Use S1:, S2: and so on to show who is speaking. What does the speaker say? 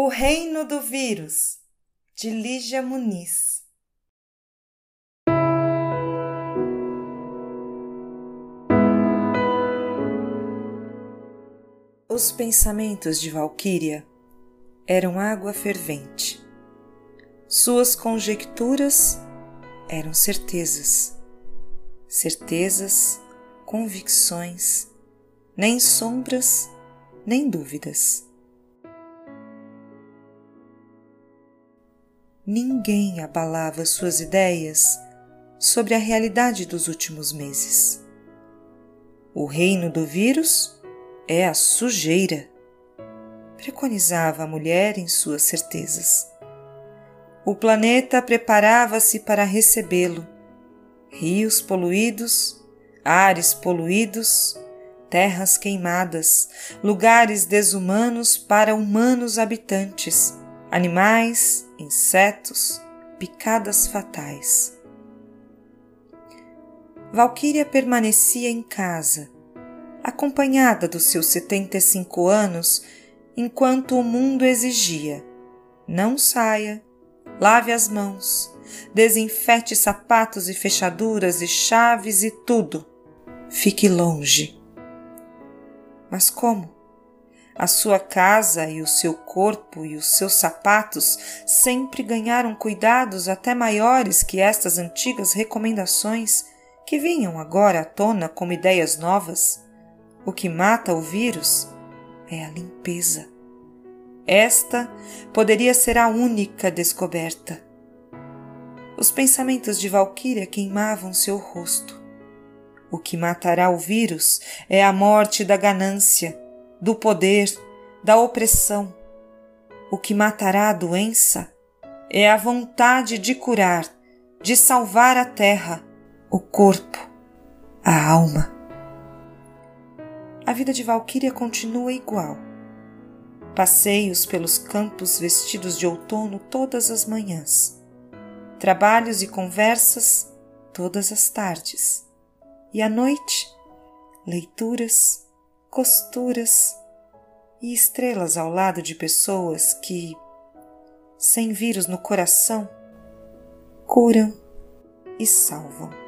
S1: O Reino do Vírus, de Lígia Muniz. Os pensamentos de Valquíria eram água fervente. Suas conjecturas eram certezas. Certezas, convicções, nem sombras, nem dúvidas. Ninguém abalava suas ideias sobre a realidade dos últimos meses. O reino do vírus é a sujeira, preconizava a mulher em suas certezas. O planeta preparava-se para recebê-lo. Rios poluídos, ares poluídos, terras queimadas, lugares desumanos para humanos habitantes, animais, insetos, picadas fatais. Valquíria permanecia em casa, acompanhada dos seus setenta e cinco anos, enquanto o mundo exigia: não saia, lave as mãos, desinfete sapatos e fechaduras e chaves e tudo. Fique longe. Mas como? A sua casa e o seu corpo e os seus sapatos sempre ganharam cuidados até maiores que estas antigas recomendações que vinham agora à tona como ideias novas. O que mata o vírus é a limpeza. Esta poderia ser a única descoberta. Os pensamentos de Valquíria queimavam seu rosto. O que matará o vírus é a morte da ganância do poder, da opressão. O que matará a doença é a vontade de curar, de salvar a terra, o corpo, a alma. A vida de Valquíria continua igual. Passeios pelos campos vestidos de outono todas as manhãs. Trabalhos e conversas todas as tardes. E à noite, leituras, costuras e estrelas ao lado de pessoas que, sem vírus no coração, curam e salvam.